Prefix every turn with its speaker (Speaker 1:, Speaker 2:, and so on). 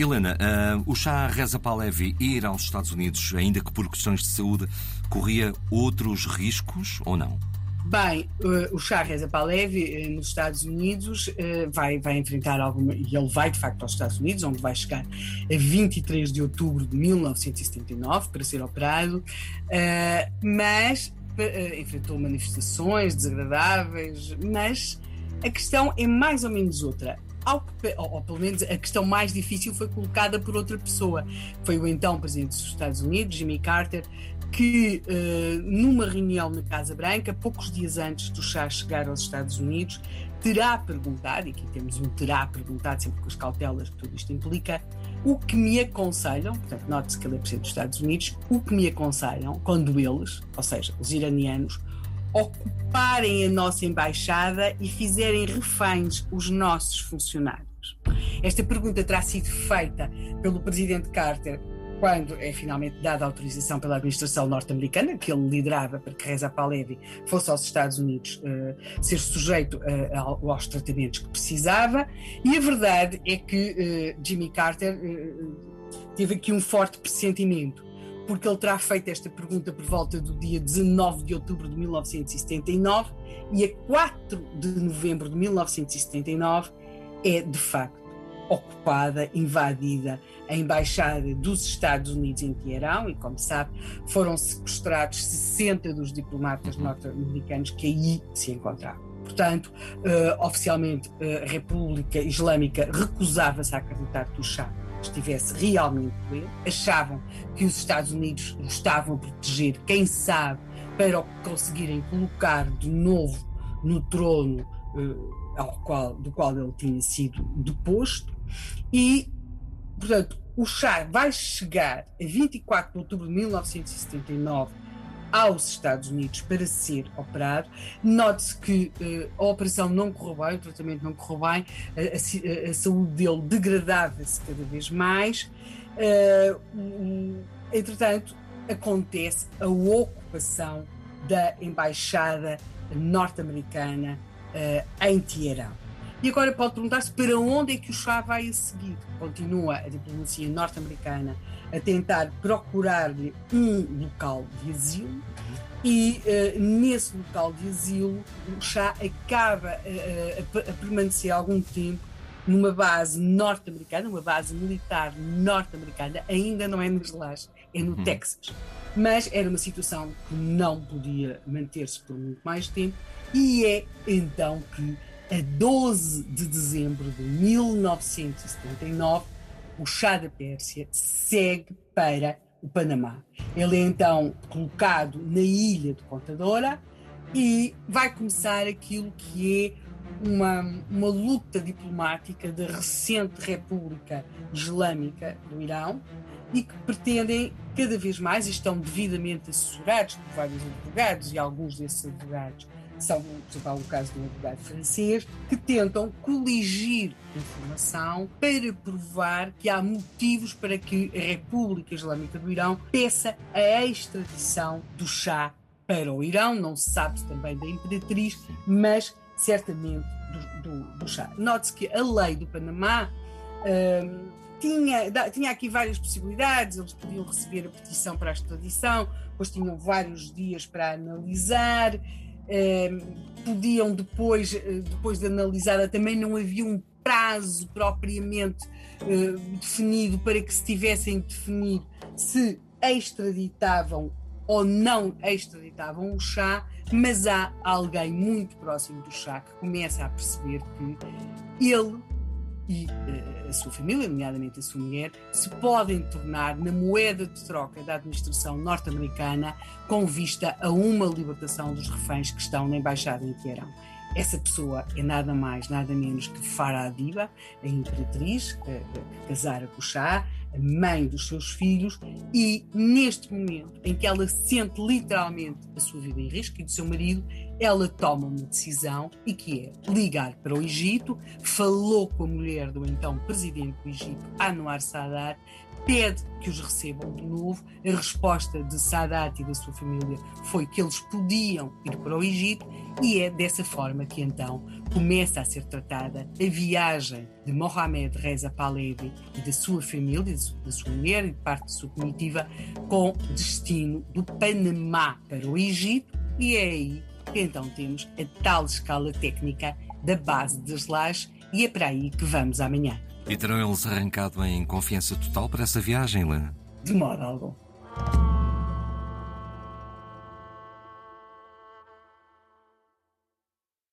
Speaker 1: Helena, uh, o Shah Reza Pahlavi ir aos Estados Unidos, ainda que por questões de saúde, corria outros riscos ou não?
Speaker 2: Bem, uh, o Shah Reza Pahlavi uh, nos Estados Unidos vai, vai enfrentar alguma. E ele vai de facto aos Estados Unidos, onde vai chegar a 23 de outubro de 1979 para ser operado, mas enfrentou manifestações desagradáveis, mas a questão é mais ou menos outra ou, ou, pelo menos a questão mais difícil foi colocada por outra pessoa. Foi o então presidente dos Estados Unidos, Jimmy Carter, que uh, numa reunião na Casa Branca, poucos dias antes do chá chegar aos Estados Unidos, terá perguntado, e aqui temos um terá perguntado, sempre com as cautelas que tudo isto implica, o que me aconselham, portanto, note-se que ele é presidente dos Estados Unidos, o que me aconselham quando eles, ou seja, os iranianos, ocuparem a nossa embaixada e fizerem reféns os nossos funcionários? Esta pergunta terá sido feita pelo presidente Carter quando é finalmente dada autorização pela administração norte-americana, que ele liderava para que Reza Pahlavi fosse aos Estados Unidos uh, ser sujeito uh, aos tratamentos que precisava, e a verdade é que uh, Jimmy Carter teve aqui um forte pressentimento porque ele terá feito esta pergunta por volta do dia 19 de outubro de 1979 e a 4 de novembro de 1979 é de facto ocupada, invadida a embaixada dos Estados Unidos em Teherão e, como sabe, foram sequestrados 60 dos diplomatas norte-americanos que aí se encontravam. Portanto, uh, oficialmente, uh, a República Islâmica recusava-se a acreditar que o Shah estivesse realmente doente, achavam que os Estados Unidos estavam a proteger, quem sabe, para conseguirem colocar de novo no trono uh, ao qual, do qual ele tinha sido deposto, e, portanto, o Chá vai chegar a 24 de outubro de 1979 aos Estados Unidos para ser operado. Note-se que uh, a operação não correu bem, o tratamento não correu bem, a, a, a saúde dele degradava-se cada vez mais. Uh, entretanto, acontece a ocupação da embaixada norte-americana uh, em Teherão. E agora pode perguntar-se para onde é que o Chá vai a seguir. Continua a diplomacia norte-americana a tentar procurar-lhe um local de asilo e uh, nesse local de asilo o Chá acaba uh, a, a permanecer algum tempo numa base norte-americana, uma base militar norte-americana, ainda não é nos Lares, é no uhum. Texas. Mas era uma situação que não podia manter-se por muito mais tempo e é então que a 12 de dezembro de 1979, o chá da Pérsia segue para o Panamá. Ele é então colocado na ilha de Contadora e vai começar aquilo que é uma, uma luta diplomática da recente República Islâmica do Irão e que pretendem cada vez mais, e estão devidamente assessorados por vários advogados, e alguns desses advogados são, por exemplo, um caso de um advogado francês, que tentam coligir informação para provar que há motivos para que a República Islâmica do Irão peça a extradição do chá para o Irão, não se sabe também da imperatriz, mas certamente do, do, do chá. Note-se que a lei do Panamá hum, tinha, tinha aqui várias possibilidades, eles podiam receber a petição para a extradição, depois tinham vários dias para analisar, Ehm, podiam depois, eh, depois de analisada, também não havia um prazo propriamente uh, definido para que se tivessem definido se extraditavam ou não extraditavam o chá, mas há alguém muito próximo do chá que começa a perceber que ele e uh, a sua família, nomeadamente a sua mulher, se podem tornar na moeda de troca da administração norte-americana com vista a uma libertação dos reféns que estão na embaixada em Teherão. Essa pessoa é nada mais, nada menos que Farah Adiba, a imperatriz que, que casara com o Shah, mãe dos seus filhos, e neste momento em que ela sente literalmente a sua vida em risco e do seu marido, ela toma uma decisão e que é ligar para o Egito, falou com a mulher do então presidente do Egito, Anwar Sadat, pede que os recebam de novo. A resposta de Sadat e da sua família foi que eles podiam ir para o Egito e é dessa forma que então começa a ser tratada a viagem de Mohamed Reza Pahlavi e da sua família, da sua mulher e de parte da sua comitiva, com destino do Panamá para o Egito e é aí que então temos a tal escala técnica da base das lajes e é para aí que vamos amanhã.
Speaker 1: E terão eles arrancado em confiança total para essa viagem, Helena?
Speaker 2: De modo algum.